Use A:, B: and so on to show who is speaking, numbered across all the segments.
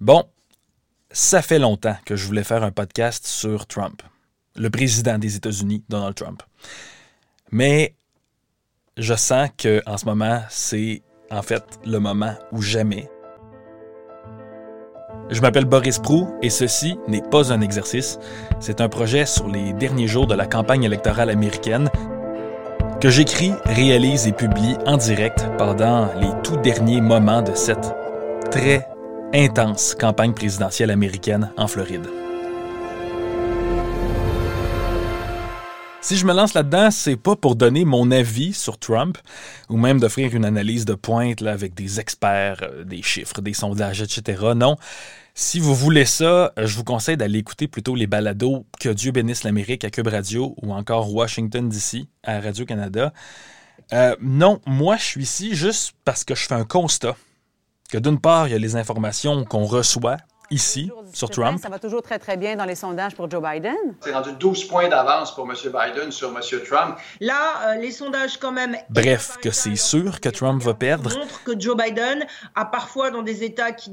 A: Bon, ça fait longtemps que je voulais faire un podcast sur Trump, le président des États-Unis, Donald Trump. Mais je sens que en ce moment, c'est en fait le moment ou jamais. Je m'appelle Boris Prou et ceci n'est pas un exercice, c'est un projet sur les derniers jours de la campagne électorale américaine que j'écris, réalise et publie en direct pendant les tout derniers moments de cette très intense campagne présidentielle américaine en Floride. Si je me lance là-dedans, c'est pas pour donner mon avis sur Trump ou même d'offrir une analyse de pointe là, avec des experts, euh, des chiffres, des sondages, etc. Non. Si vous voulez ça, je vous conseille d'aller écouter plutôt les balados Que Dieu bénisse l'Amérique à Cube Radio ou encore Washington DC à Radio-Canada. Euh, non, moi je suis ici juste parce que je fais un constat que d'une part, il y a les informations qu'on reçoit ici, sur Trump.
B: Ça va toujours très, très bien dans les sondages pour Joe Biden.
C: C'est rendu 12 points d'avance pour M. Biden sur M. Trump.
D: Là, euh, les sondages quand même...
A: Bref, que c'est sûr que Trump va perdre.
D: montrent que Joe Biden a parfois, dans des États qui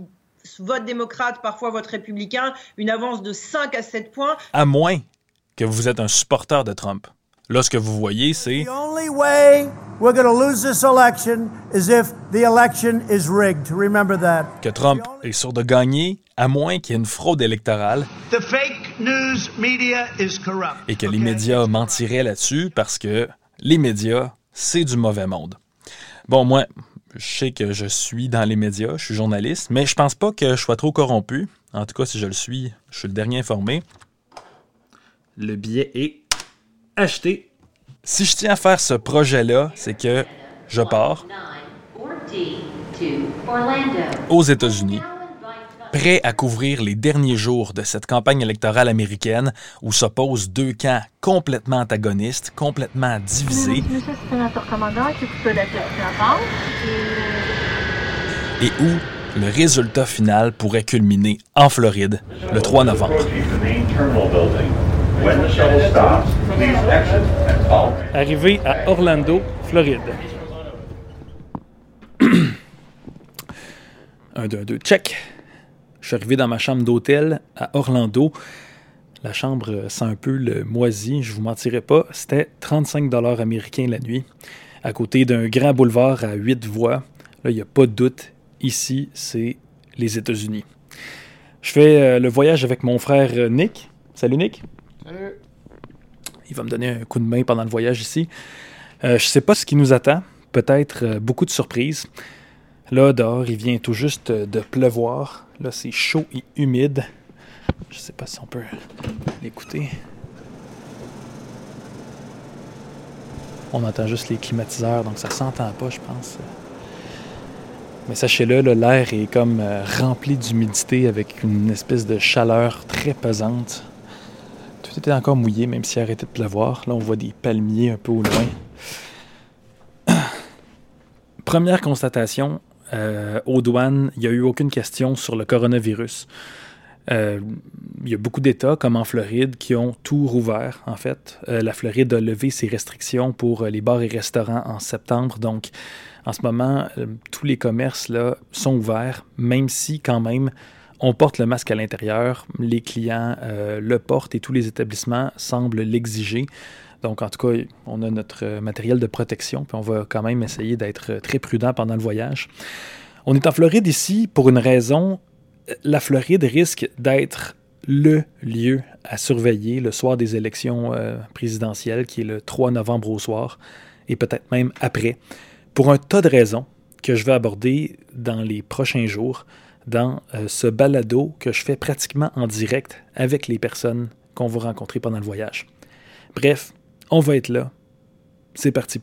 D: votent démocrate, parfois votent républicain, une avance de 5 à 7 points.
A: À moins que vous êtes un supporter de Trump. Là, ce que vous voyez, c'est
E: The only way we're going to lose this election is if the election is rigged. Remember that.
A: que Trump est sûr de gagner, à moins qu'il y ait une fraude électorale
F: The fake news media is corrupt.
A: et que les médias mentiraient là-dessus parce que les médias, c'est du mauvais monde. Bon, moi, je sais que je suis dans les médias, je suis journaliste, mais je pense pas que je sois trop corrompu. En tout cas, si je le suis, je suis le dernier informé. Le billet est acheté. Si je tiens à faire ce projet-là, c'est que je pars aux États-Unis, prêt à couvrir les derniers jours de cette campagne électorale américaine où s'opposent deux camps complètement antagonistes, complètement divisés. Et où le résultat final pourrait culminer en Floride le 3 novembre.
G: Arrivé à Orlando, Floride. 1, 2, 2, check. Je suis arrivé dans ma chambre d'hôtel à Orlando. La chambre sent un peu le moisi, je vous mentirai pas. C'était 35 dollars américains la nuit, à côté d'un grand boulevard à 8 voies. Là, il n'y a pas de doute. Ici, c'est les États-Unis. Je fais euh, le voyage avec mon frère euh, Nick. Salut Nick.
H: Salut.
G: Il va me donner un coup de main pendant le voyage ici. Euh, je sais pas ce qui nous attend. Peut-être euh, beaucoup de surprises. Là, dehors, il vient tout juste de pleuvoir. Là, c'est chaud et humide. Je sais pas si on peut l'écouter. On entend juste les climatiseurs, donc ça s'entend pas, je pense. Mais sachez-le, l'air est comme euh, rempli d'humidité avec une espèce de chaleur très pesante. Tout était encore mouillé, même s'il arrêtait de pleuvoir. Là, on voit des palmiers un peu au loin. Première constatation, euh, aux douanes, il n'y a eu aucune question sur le coronavirus. Euh, il y a beaucoup d'États, comme en Floride, qui ont tout rouvert, en fait. Euh, la Floride a levé ses restrictions pour euh, les bars et restaurants en septembre. Donc, en ce moment, tous les commerces là, sont ouverts, même si, quand même, on porte le masque à l'intérieur. Les clients euh, le portent et tous les établissements semblent l'exiger. Donc, en tout cas, on a notre matériel de protection, puis on va quand même essayer d'être très prudent pendant le voyage. On est en Floride ici pour une raison. La Floride risque d'être le lieu à surveiller le soir des élections euh, présidentielles, qui est le 3 novembre au soir, et peut-être même après, pour un tas de raisons que je vais aborder dans les prochains jours dans euh, ce balado que je fais pratiquement en direct avec les personnes qu'on va rencontrer pendant le voyage. Bref, on va être là. C'est parti.